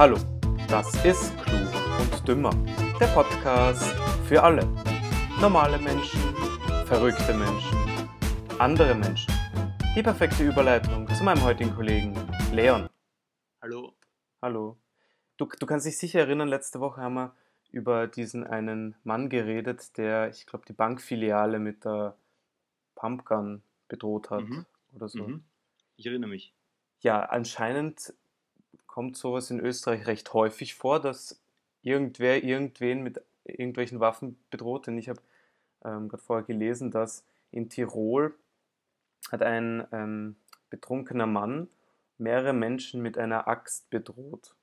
Hallo, das ist Klug und Dümmer, der Podcast für alle. Normale Menschen, verrückte Menschen, andere Menschen. Die perfekte Überleitung zu meinem heutigen Kollegen Leon. Hallo. Hallo. Du, du kannst dich sicher erinnern, letzte Woche haben wir über diesen einen Mann geredet, der, ich glaube, die Bankfiliale mit der Pumpgun bedroht hat Mhm. oder so. Mhm. Ich erinnere mich. Ja, anscheinend kommt sowas in Österreich recht häufig vor, dass irgendwer irgendwen mit irgendwelchen Waffen bedroht. Denn ich habe ähm, gerade vorher gelesen, dass in Tirol hat ein ähm, betrunkener Mann mehrere Menschen mit einer Axt bedroht.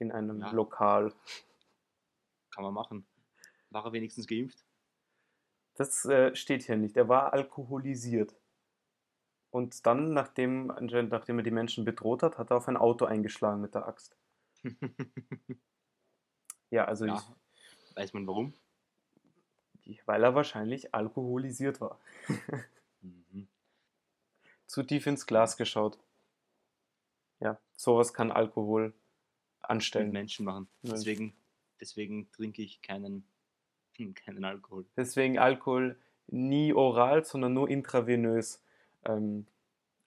In einem Ja. Lokal. Kann man machen. War er wenigstens geimpft? Das äh, steht hier nicht. Er war alkoholisiert. Und dann, nachdem, nachdem er die Menschen bedroht hat, hat er auf ein Auto eingeschlagen mit der Axt. Ja, also ja. Weiß man warum? ich, weil er wahrscheinlich alkoholisiert war. Mhm. Zu tief ins Glas geschaut. Ja, sowas kann Alkohol Mit anstellen. Menschen machen. Deswegen, deswegen trinke ich keinen, keinen Alkohol. Deswegen Alkohol nie oral, sondern nur intravenös ähm,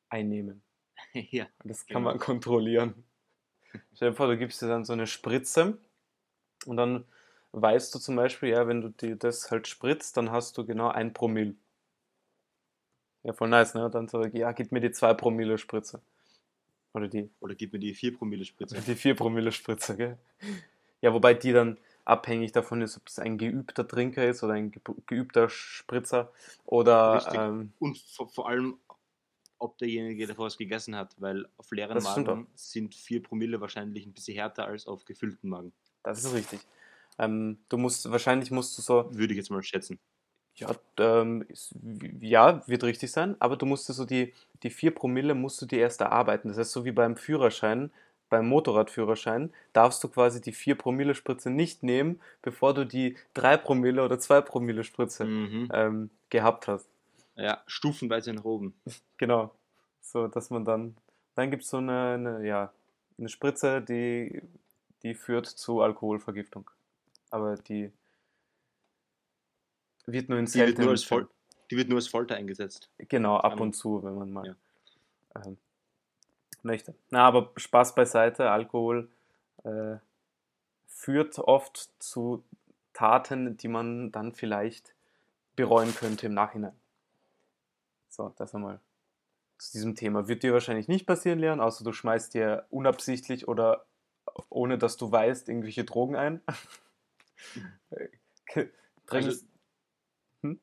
einnehmen. ja. Und Das kann Genau. man kontrollieren. Stell dir vor, du gibst dir dann so eine Spritze und dann weißt du zum Beispiel, ja, wenn du dir das halt spritzt, dann hast du genau ein Promille. Ja, voll nice, ne? Und dann so, ja, gib mir die 2 Promille Spritze. Oder die, Oder gib mir die 4 Promille Spritze. die 4 Promille Spritze, gell? Ja, wobei die dann abhängig davon ist, ob es ein geübter Trinker ist oder ein ge- geübter Spritzer oder ähm, Und vor, vor allem, ob derjenige davor was gegessen hat, weil auf leeren Magen sind 4 Promille wahrscheinlich ein bisschen härter als auf gefüllten Magen. das ist richtig. Ähm, du musst, wahrscheinlich musst du so, Würde ich jetzt mal schätzen. Ja, ähm, ist, ja, wird richtig sein, aber du musst so die, die 4 Promille musst du dir erst erarbeiten. Das heißt, so wie beim Führerschein, beim Motorradführerschein, darfst du quasi die 4 Promille Spritze nicht nehmen, bevor du die 3 Promille oder 2 Promille Spritze Mhm. ähm, gehabt hast. Ja, stufenweise nach oben. Genau. So, dass man dann, dann gibt es so eine, eine, ja, eine Spritze, die, die führt zu Alkoholvergiftung. Aber die wird nur in Die wird, seltenen nur als Fol die wird nur als Folter eingesetzt. Genau, ab und zu, wenn man mal ja. ähm, möchte. Na, aber Spaß beiseite, Alkohol äh, führt oft zu Taten, die man dann vielleicht bereuen könnte im Nachhinein. So, das einmal zu diesem Thema. Wird dir wahrscheinlich nicht passieren, Leon, außer du schmeißt dir unabsichtlich oder ohne dass du weißt, irgendwelche Drogen ein. Trinkst, Also,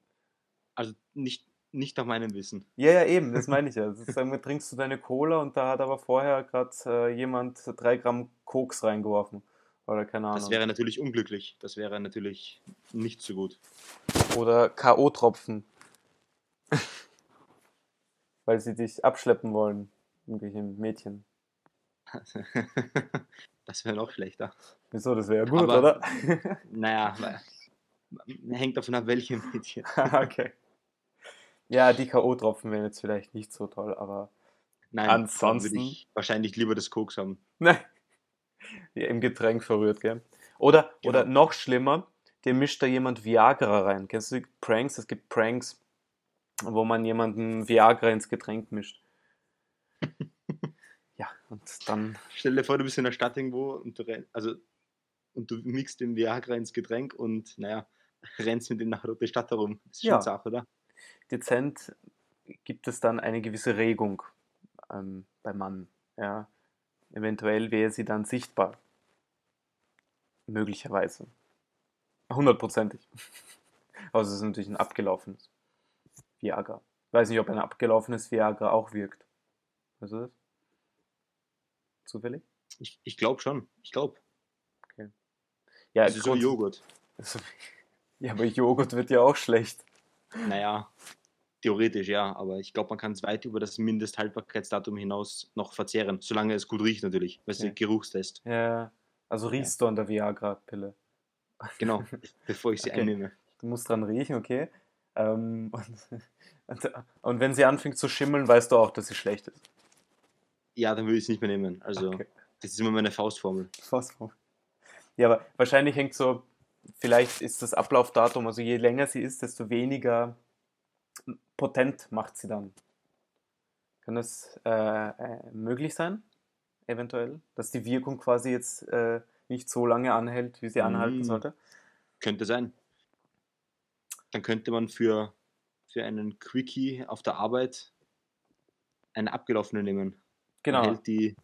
also nicht, nicht nach meinem Wissen. Ja, ja, eben, das meine ich ja. Sagen wir, trinkst du deine Cola und da hat aber vorher gerade äh, jemand drei Gramm Koks reingeworfen. Oder keine Ahnung. Das wäre natürlich unglücklich. Das wäre natürlich nicht so gut. Oder K.O.-Tropfen. Weil sie dich abschleppen wollen. Irgendwelche Mädchen. das wäre noch schlechter. Wieso, das wäre ja gut, Aber- oder? Naja, hängt davon ab, welche Mädchen. okay. Ja, die K.O.-Tropfen wären jetzt vielleicht nicht so toll, aber Nein, Ansonsten- würde ich wahrscheinlich lieber das Koks haben. Nein. Ja, Im Getränk verrührt, gell? Oder, Genau. oder noch schlimmer, dir mischt da jemand Viagra rein. Kennst du die Pranks? Es gibt Pranks, wo man jemanden Viagra ins Getränk mischt. ja, und dann, Stell dir vor, du bist in der Stadt irgendwo und du, renn- also, und du mixt den Viagra ins Getränk und naja, rennst mit dem nach der Stadt herum. Das ist Ja. schon Sache, oder? dezent gibt es dann eine gewisse Regung ähm, beim Mann. Ja. Eventuell wäre sie dann sichtbar. Möglicherweise. Hundertprozentig. Aber es ist natürlich ein abgelaufenes Viagra. Weiß nicht, ob ein abgelaufenes Viagra auch wirkt. Weißt du das? Zufällig? Ich, ich glaube schon. Ich glaube. Ja, Das ist so Joghurt. Ja, aber Joghurt wird ja auch schlecht. Naja, theoretisch ja, aber ich glaube, man kann es weit über das Mindesthaltbarkeitsdatum hinaus noch verzehren, solange es gut riecht natürlich. Weißt du, Ja. Geruchstest. Ja, also riechst du an der Viagra-Pille. Genau, bevor ich sie Okay. einnehme. Du musst dran riechen, okay? Ähm, und, und, und wenn sie anfängt zu schimmeln, weißt du auch, dass sie schlecht ist. Ja, dann würde ich es nicht mehr nehmen. Also Okay. Das ist immer meine Faustformel. Faustformel. Ja, aber wahrscheinlich hängt so, vielleicht ist das Ablaufdatum, also je länger sie ist, desto weniger potent macht sie dann. Kann das äh, äh, möglich sein? Eventuell? Dass die Wirkung quasi jetzt äh, nicht so lange anhält, wie sie anhalten Mm. sollte? Könnte sein. Dann könnte man für, für einen Quickie auf der Arbeit eine abgelaufene nehmen. Dann Genau. hält die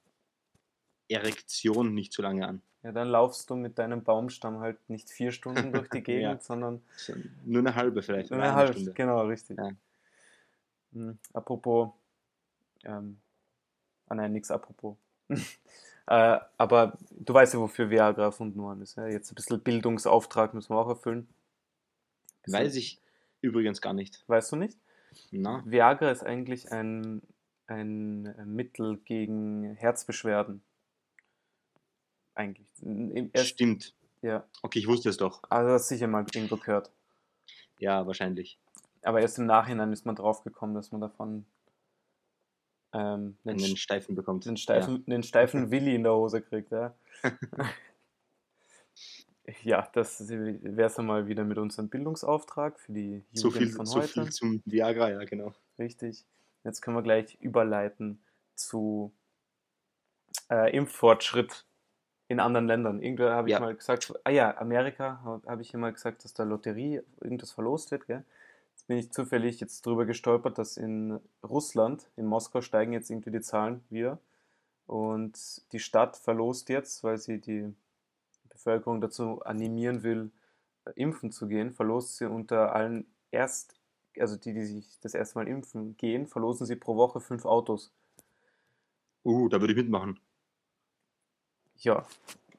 Erektion nicht so lange an. Ja, dann laufst du mit deinem Baumstamm halt nicht vier Stunden durch die Gegend, Ja. sondern So, Nur eine halbe vielleicht. nur eine eine halbe. Stunde. Genau, richtig. Ja. Hm, apropos, ähm, ah nein, nix apropos. äh, aber du weißt ja, wofür Viagra erfunden worden ist. Ja? Jetzt ein bisschen Bildungsauftrag müssen wir auch erfüllen. Weiß ich übrigens gar nicht. Weißt du nicht? Na, Viagra ist eigentlich ein, ein Mittel gegen Herzbeschwerden. Eigentlich. Erst, stimmt. ja, Okay, ich wusste es doch. also das sicher mal irgendwo gehört. Ja, wahrscheinlich. Aber erst im Nachhinein ist man drauf gekommen, dass man davon ähm, einen, Einen st- Steifen bekommt. einen steifen, einen steifen Willi in der Hose kriegt. Ja, ja das wäre es einmal wieder mit unserem Bildungsauftrag für die Jugend So viel, von so heute. viel zum Viagra, ja, genau. Richtig. Jetzt können wir gleich überleiten zu äh, Impffortschritt in anderen Ländern. Irgendwer habe ich Ja. mal gesagt, ah ja, Amerika habe hab ich mal gesagt, dass da Lotterie irgendwas verlost wird. Gell? Jetzt bin ich zufällig jetzt drüber gestolpert, dass in Russland, in Moskau steigen jetzt irgendwie die Zahlen wieder. Und die Stadt verlost jetzt, weil sie die Bevölkerung dazu animieren will, äh, impfen zu gehen, verlost sie unter allen erst, also die, die sich das erste Mal impfen gehen, verlosen sie pro Woche fünf Autos. Uh, da würde ich mitmachen. Ja,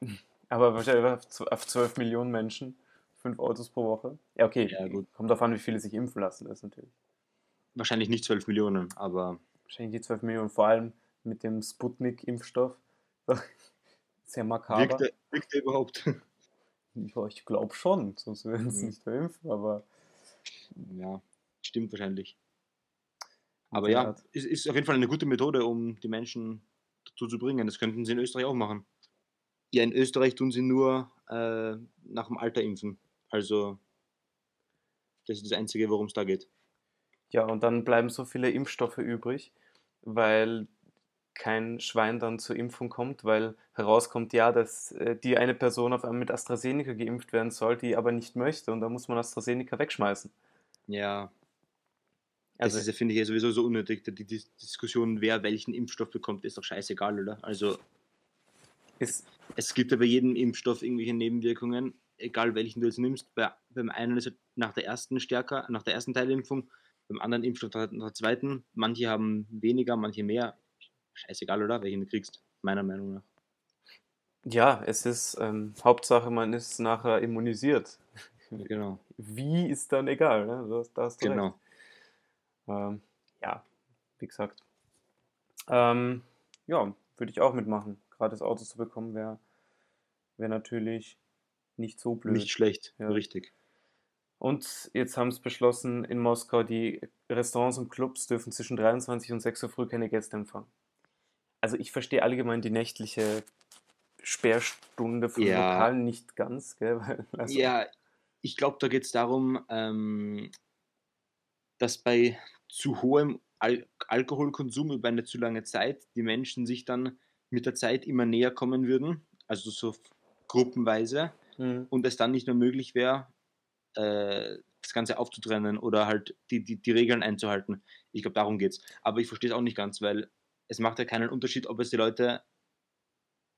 aber wahrscheinlich auf zw- auf 12 Millionen Menschen, fünf Autos pro Woche. Ja, okay, Ja, kommt darauf an, wie viele sich impfen lassen, das natürlich. Wahrscheinlich nicht 12 Millionen, aber Wahrscheinlich die 12 Millionen, vor allem mit dem Sputnik-Impfstoff. Sehr makaber. wirkt der, wirkt der überhaupt? Ja, ich glaube schon, sonst würden sie Mhm. nicht verimpfen, aber ja, stimmt wahrscheinlich. Aber ja, Art. es ist auf jeden Fall eine gute Methode, um die Menschen dazu zu bringen. Das könnten sie in Österreich auch machen. Ja, in Österreich tun sie nur äh, nach dem Alter impfen. Also, das ist das Einzige, worum es da geht. Ja, und dann bleiben so viele Impfstoffe übrig, weil kein Schwein dann zur Impfung kommt, weil herauskommt, ja, dass äh, die eine Person auf einmal mit AstraZeneca geimpft werden soll, die aber nicht möchte und da muss man AstraZeneca wegschmeißen. Ja, Also, das finde ich, ja sowieso so unnötig. Die, die Diskussion, wer welchen Impfstoff bekommt, ist doch scheißegal, oder? Also, ist, es gibt ja bei jedem Impfstoff irgendwelche Nebenwirkungen, egal welchen du jetzt nimmst. Bei, beim einen ist es nach der ersten stärker, nach der ersten Teilimpfung, beim anderen Impfstoff nach der zweiten. Manche haben weniger, manche mehr. Scheißegal, oder? Welchen du kriegst, meiner Meinung nach. ja, es ist ähm, Hauptsache, man ist nachher immunisiert. Genau. Wie ist dann egal, ne? Da, da hast du recht. Genau. Ähm, ja, wie gesagt. Ähm, ja, würde ich auch mitmachen. Gratis Autos zu bekommen wäre wär natürlich nicht so blöd. Nicht schlecht, Ja. richtig. Und jetzt haben es beschlossen, in Moskau, die Restaurants und Clubs dürfen zwischen 23 und 6 Uhr früh keine Gäste empfangen. Also ich verstehe allgemein die nächtliche Sperrstunde von Ja. Lokalen nicht ganz, gell? Weil, also, Ja, ich glaube, da geht es darum, ähm, dass bei zu hohem Al Alkoholkonsum über eine zu lange Zeit die Menschen sich dann mit der Zeit immer näher kommen würden, also so gruppenweise, Mhm. und es dann nicht mehr möglich wäre, äh, das Ganze aufzutrennen oder halt die, die, die Regeln einzuhalten. Ich glaube, darum geht's. Aber ich verstehe es auch nicht ganz, weil es macht ja keinen Unterschied, ob es die Leute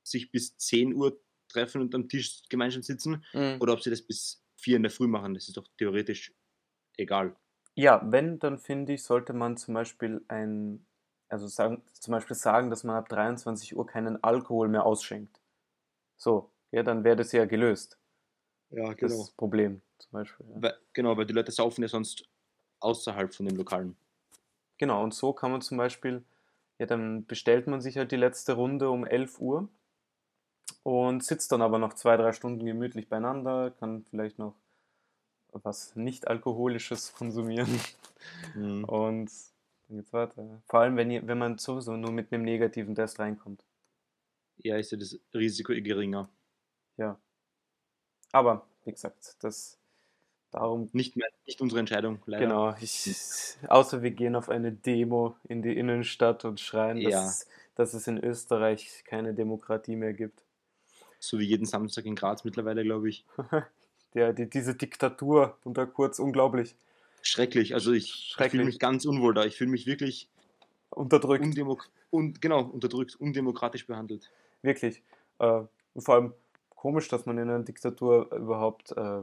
sich bis 10 Uhr treffen und am Tisch gemeinsam sitzen Mhm. oder ob sie das bis 4 in der Früh machen. Das ist doch theoretisch egal. Ja, wenn, dann finde ich, sollte man zum Beispiel ein, also sagen, zum Beispiel sagen, dass man ab 23 Uhr keinen Alkohol mehr ausschenkt. So, ja, dann wäre das ja gelöst, Ja, das Problem zum Beispiel. Ja. Weil, genau, weil die Leute saufen ja sonst außerhalb von den Lokalen. Genau, und so kann man zum Beispiel, ja, dann bestellt man sich halt die letzte Runde um 11 Uhr und sitzt dann aber noch zwei, drei Stunden gemütlich beieinander, kann vielleicht noch was nicht-alkoholisches konsumieren Mhm. und dann geht's weiter. Vor allem, wenn, ihr, wenn man sowieso nur mit einem negativen Test reinkommt. ja, ist ja das Risiko eh geringer. Ja. Aber, wie gesagt, das darum. Nicht mehr, nicht unsere Entscheidung, leider. Genau, ich, außer wir gehen auf eine Demo in die Innenstadt und schreien, Ja. dass, dass es in Österreich keine Demokratie mehr gibt. So wie jeden Samstag in Graz mittlerweile, glaube ich. Der, die, diese Diktatur unter Kurz, unglaublich Schrecklich. Also ich, ich fühle mich ganz unwohl da. Ich fühle mich wirklich unterdrückt. undemok und genau unterdrückt, undemokratisch behandelt. Wirklich. Äh, und vor allem komisch, dass man in einer Diktatur überhaupt äh,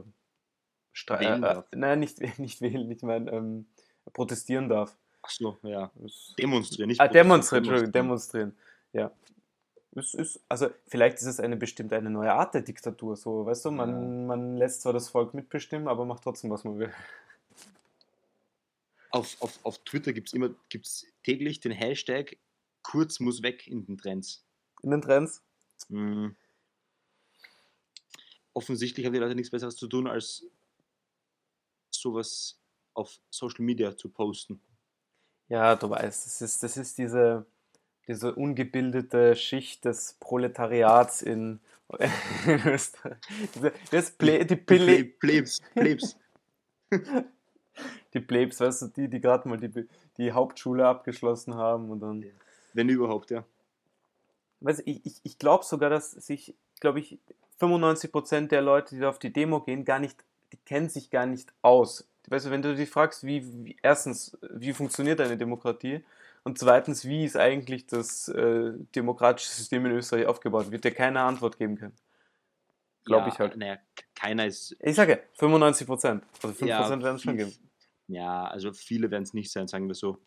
Wählen äh, äh, darf. nein, nicht, nicht wählen, ich meine, ähm, protestieren darf. Ach so, ja. Demonstrieren, nicht Ah, demonstrieren, Entschuldigung, demonstrieren. Ja. Es ist, also vielleicht ist es eine bestimmte eine neue Art der Diktatur, so, weißt du, man, man lässt zwar das Volk mitbestimmen, aber macht trotzdem, was man will. Auf, auf, auf Twitter gibt es immer gibt's täglich den Hashtag Kurz muss weg in den Trends. In den Trends. Mhm. Offensichtlich haben die Leute nichts Besseres zu tun, als sowas auf Social Media zu posten. Ja, du weißt, das ist, das ist diese, diese ungebildete Schicht des Proletariats in, Österreich. Das Ple, die, Ple, Plebs, Plebs. die Plebs, weißt du, die, die gerade mal die, die Hauptschule abgeschlossen haben und dann. Wenn überhaupt, ja. Weißt, du, ich ich, ich glaube sogar, dass sich, glaube ich, 95% der Leute, die da auf die Demo gehen, gar nicht, die kennen sich gar nicht aus. Weißt du, wenn du dich fragst, wie, wie erstens, wie funktioniert eine Demokratie und zweitens, wie ist eigentlich das äh, demokratische System in Österreich aufgebaut, wird dir keine Antwort geben können. Glaube ja, ich halt. Naja, keiner ist. Ich sage 95%. Also 5% ja, werden es schon geben. Ja, also viele werden es nicht sein, sagen wir so.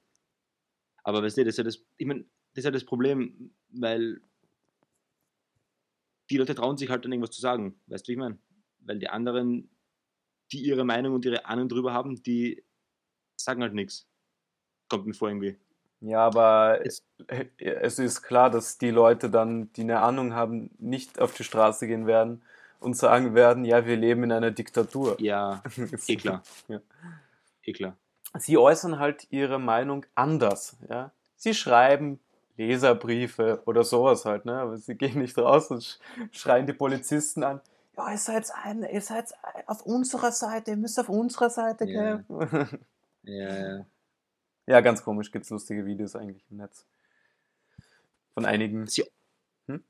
Aber weißt du, das ist ja das, ich mein, das ist ja das Problem, weil die Leute trauen sich halt dann irgendwas zu sagen. Weißt du, wie ich meine? Weil die anderen, die ihre Meinung und ihre Ahnung drüber haben, die sagen halt nichts. Kommt mir vor irgendwie. Ja, aber Es- es ist klar, dass die Leute dann, die eine Ahnung haben, nicht auf die Straße gehen werden und sagen werden, ja, wir leben in einer Diktatur. Ja, eh klar. Ja. Eh klar. Sie äußern halt ihre Meinung anders. Ja? Sie schreiben Leserbriefe oder sowas halt, ne? aber sie gehen nicht raus und sch schreien die Polizisten an. Ja, ihr seid, ein, ihr seid auf unserer Seite, ihr müsst auf unserer Seite kämpfen. Ja, ja. Ja, ganz komisch, gibt es lustige Videos eigentlich im Netz. Von einigen. Sie, Hm?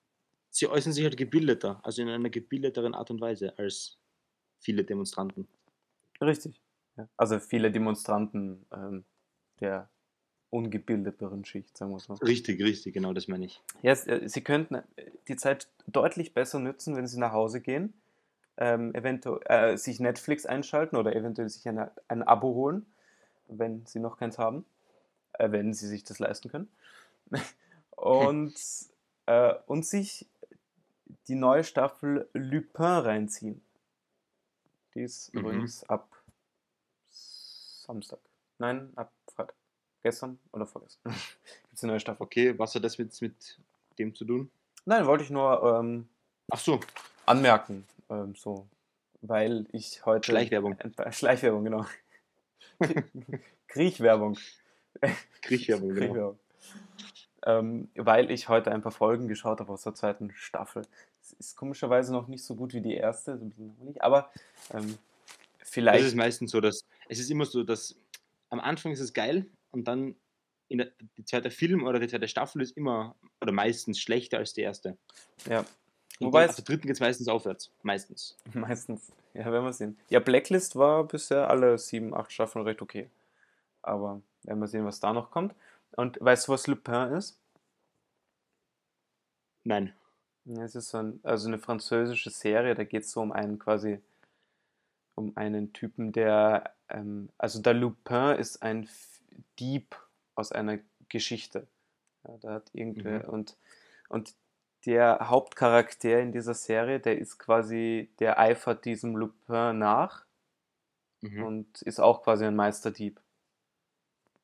sie äußern sich halt gebildeter, also in einer gebildeteren Art und Weise als viele Demonstranten. Richtig. Ja. Also viele Demonstranten ähm, der ungebildeteren Schicht, sagen wir so. Richtig, richtig, genau das meine ich. Es- äh, sie könnten äh, die Zeit deutlich besser nutzen, wenn sie nach Hause gehen, ähm, eventuell äh, sich Netflix einschalten oder eventuell sich eine, ein Abo holen, wenn sie noch keins haben, äh, wenn sie sich das leisten können. und, äh, und sich die neue Staffel Lupin reinziehen. Die ist Mhm. übrigens ab Samstag. Nein, ab Freitag. Gestern oder vorgestern. Gibt es eine neue Staffel. Okay, was hat das mit, mit dem zu tun? Nein, wollte ich nur ähm, Ach so, anmerken, ähm, so, weil ich heute Schleichwerbung. Äh, Schleichwerbung, genau. Kriechwerbung. Kriechwerbung, genau. Kriechwerbung. Ähm, weil ich heute ein paar Folgen geschaut habe aus der zweiten Staffel. Es ist komischerweise noch nicht so gut wie die erste, so ein bisschen langweilig, aber ähm, Es vielleicht. ist meistens so, dass es ist immer so, dass am Anfang ist es geil und dann in der, die zweite Film oder die zweite Staffel ist immer oder meistens schlechter als die erste. ja. Und Wobei dann, ab der dritten geht es meistens aufwärts. Meistens. meistens, ja, werden wir sehen. Ja, Blacklist war bisher alle sieben, acht Staffeln recht okay. Aber werden wir sehen, was da noch kommt. Und weißt du, was Lupin ist? Nein. Es ist so ein, also eine französische Serie, da geht es so um einen quasi, um einen Typen, der, ähm, also der Lupin ist ein Dieb aus einer Geschichte. Ja, da hat irgendwer, Mhm. und, und der Hauptcharakter in dieser Serie, der ist quasi, der eifert diesem Lupin nach Mhm. und ist auch quasi ein Meisterdieb.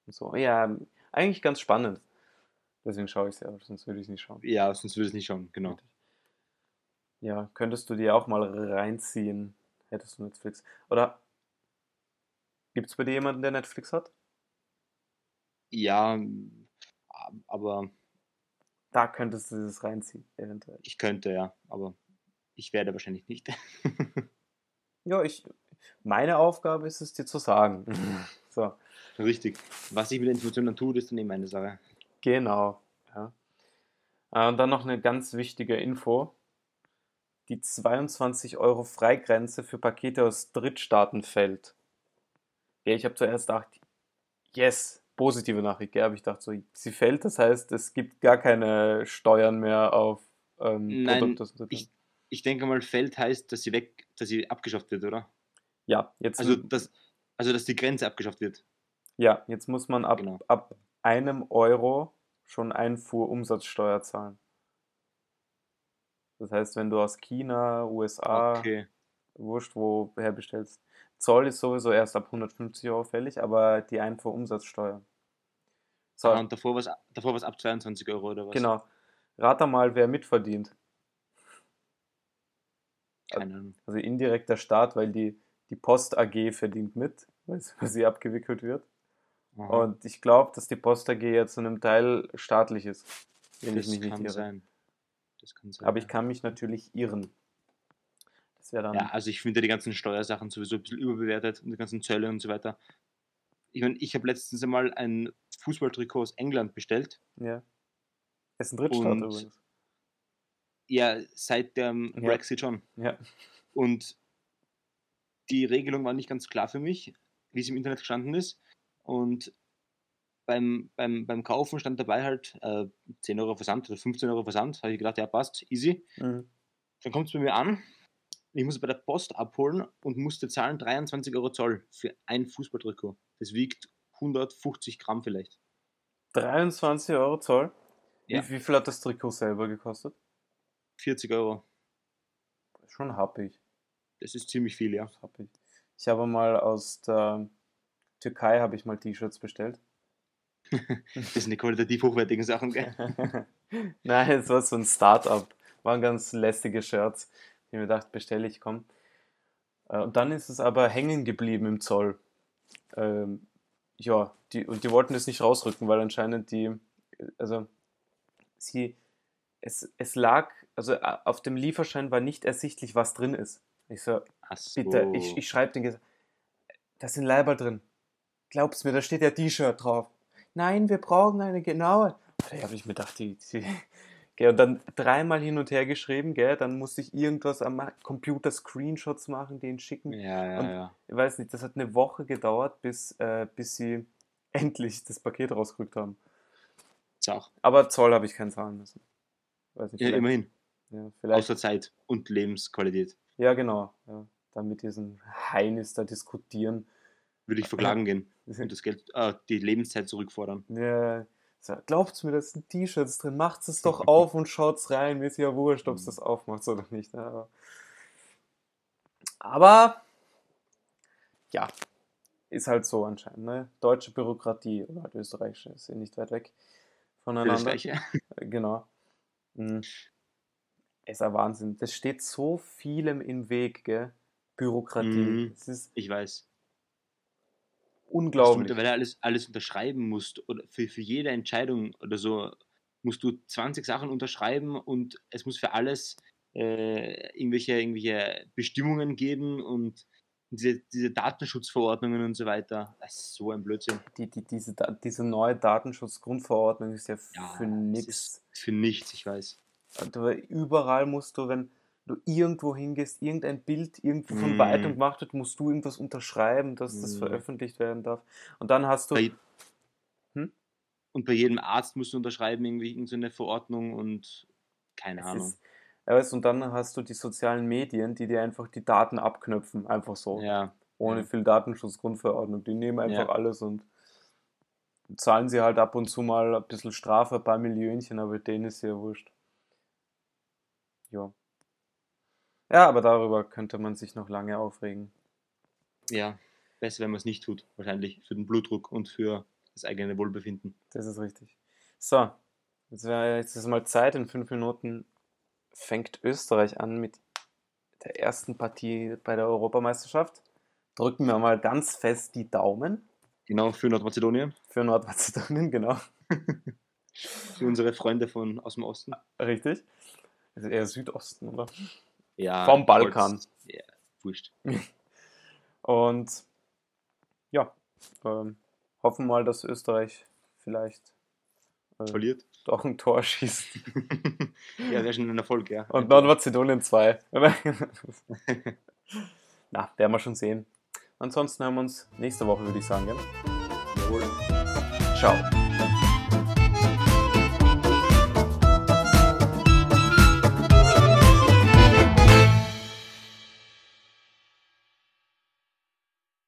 Und so, ja, eigentlich ganz spannend. Deswegen schaue ich es ja, sonst würde ich es nicht schauen. Ja, sonst würde ich es nicht schauen, genau. Ja, könntest du dir auch mal reinziehen, hättest du Netflix. Oder gibt es bei dir jemanden, der Netflix hat? Ja, aber Da könntest du das reinziehen, eventuell. Ich könnte, ja, aber ich werde wahrscheinlich nicht. Ja, ich, meine Aufgabe ist es, dir zu sagen. So, Richtig. Was ich mit der Information dann tue, ist dann eben meine Sache. genau. Ja. Äh, Und dann noch eine ganz wichtige Info. Die 22 Euro Freigrenze für Pakete aus Drittstaaten fällt. Ja, ich habe zuerst gedacht, yes, positive Nachricht. Ja, aber ich dachte so, sie fällt, das heißt, es gibt gar keine Steuern mehr auf ähm, Nein, Produkte. Ich, ich denke mal, Feld heißt, dass sie weg, dass sie abgeschafft wird, oder? Ja, jetzt, Also, dass, also dass die Grenze abgeschafft wird. ja, jetzt muss man ab, Genau. ab einem Euro schon Einfuhrumsatzsteuer zahlen. Das heißt, wenn du aus China, USA, Okay. wurscht woher bestellst, Zoll ist sowieso erst ab 150 Euro fällig, aber die Einfuhrumsatzsteuer. So, Ah, und davor war es davor ab 22 Euro oder was? genau. Rate mal, wer mitverdient. Keine Ahnung. Also indirekt der Staat, weil die, die Post AG verdient mit, weil sie- abgewickelt wird. Aha. Und ich glaube, dass die Post AG ja zu einem Teil staatlich ist, wenn das ich mich nicht kann irre. sein. Das kann sein. Aber ich ja. kann mich natürlich irren. Das wäre dann. Ja, also ich finde die ganzen Steuersachen sowieso ein bisschen überbewertet und die ganzen Zölle und so weiter. Ich meine, ich habe letztens einmal ein Fußballtrikot aus England bestellt. ja. Es ist ein Drittstaat Und- übrigens. Ja, seit dem Ja. Brexit schon. Ja. Und die Regelung war nicht ganz klar für mich, wie es im Internet gestanden ist. Und beim, beim, beim Kaufen stand dabei halt äh, 10 Euro Versand oder 15 Euro Versand. Habe ich gedacht, ja, passt, easy. Mhm. Dann kommt es bei mir an. Ich muss es bei der Post abholen und musste zahlen 23 Euro Zoll für ein Fußballtrikot. Das wiegt 150 Gramm vielleicht. 23 Euro Zoll. Ja. Wie, wie viel hat das Trikot selber gekostet? 40 Euro. Schon happig. Das ist ziemlich viel, ja. happig. Ich habe mal aus der Türkei habe ich mal T-Shirts bestellt. Das sind die qualitativ hochwertigen Sachen, gell? Nein, es war so ein Start-up. Waren ganz lästige Shirts. Ich mir gedacht, bestelle ich, komm. Äh, Und dann ist es aber hängen geblieben im Zoll. Ähm, ja, die, und die wollten das nicht rausrücken, weil anscheinend die, also sie, es, es lag, also auf dem Lieferschein war nicht ersichtlich, was drin ist. Ich so, so. bitte, ich, ich schreibe den, da sind Leiber drin. Glaubst mir, da steht ja T-Shirt drauf. Nein, wir brauchen eine genaue. Da habe ich mir gedacht, die, die gell, und dann dreimal hin und her geschrieben, gell, dann musste ich irgendwas am Computer Screenshots machen, den schicken. Ja, ja, Und- ja. Ich weiß nicht, das hat eine Woche gedauert, bis, äh, bis sie endlich das Paket rausgerückt haben. Auch. Aber Zoll habe ich keinen zahlen müssen. Weiß nicht, Ja, immerhin. Ja, vielleicht. Außer Zeit und Lebensqualität. ja, genau. Ja. Dann mit diesen Heinis da diskutieren. Würde ich verklagen gehen und das Geld, äh, die Lebenszeit zurückfordern. Ja, so, glaubt's mir, da sind T-Shirts drin, macht's es doch auf und schaut's rein. Mir ist ja wurscht, ob es das aufmacht oder nicht. ne, Aber, aber ja, ist halt so anscheinend. Ne? Deutsche Bürokratie oder halt österreichische ist ja nicht weit weg voneinander. Gleiche. Genau. Mhm. Ist ein Wahnsinn. Das steht so vielem im Weg, gell? Bürokratie. Mhm. Es ist Ich weiß. Dass du unglaublich. mittlerweile alles, alles unterschreiben musst oder für, für jede Entscheidung oder so musst du 20 Sachen unterschreiben und es muss für alles äh, irgendwelche, irgendwelche Bestimmungen geben und diese, diese Datenschutzverordnungen und so weiter. Das ist so ein Blödsinn. Die, die, diese, diese neue Datenschutzgrundverordnung ist ja, Ja, für nichts. für nichts, ich weiß. Du, überall musst du, wenn du irgendwo hingehst, irgendein Bild irgendwo von Mm. weitem gemacht wird, musst du irgendwas unterschreiben, dass das Mm. veröffentlicht werden darf. Und dann hast du. Bei, Hm? Und bei jedem Arzt musst du unterschreiben, irgendwie irgendeine Verordnung und keine es Ahnung. ist, ja, weißt, und dann hast du die sozialen Medien, die dir einfach die Daten abknöpfen, einfach so. ja, Ohne ja. viel Datenschutzgrundverordnung. Die nehmen einfach Ja. alles und zahlen sie halt ab und zu mal ein bisschen Strafe, ein paar Millionchen, aber denen ist ja wurscht. Ja. Ja, aber darüber könnte man sich noch lange aufregen. ja, besser, wenn man es nicht tut, wahrscheinlich für den Blutdruck und für das eigene Wohlbefinden. Das ist richtig. So, jetzt, jetzt ist mal Zeit. In fünf Minuten fängt Österreich an mit der ersten Partie bei der Europameisterschaft. Drücken wir mal ganz fest die Daumen Genau, für Nordmazedonien. für Nordmazedonien, genau. Für unsere Freunde von aus dem Osten. Richtig. Ist eher Südosten, oder? Ja. Vom Balkan. Holz- Ja, wurscht. Und ja, ähm, hoffen mal, dass Österreich vielleicht äh, Verliert. doch ein Tor schießt. ja, wäre schon ein Erfolg, ja. Und Nordmazedonien 2. Na, werden wir schon sehen. Ansonsten hören wir uns nächste Woche, würde ich sagen. Gell? Jawohl. Ciao.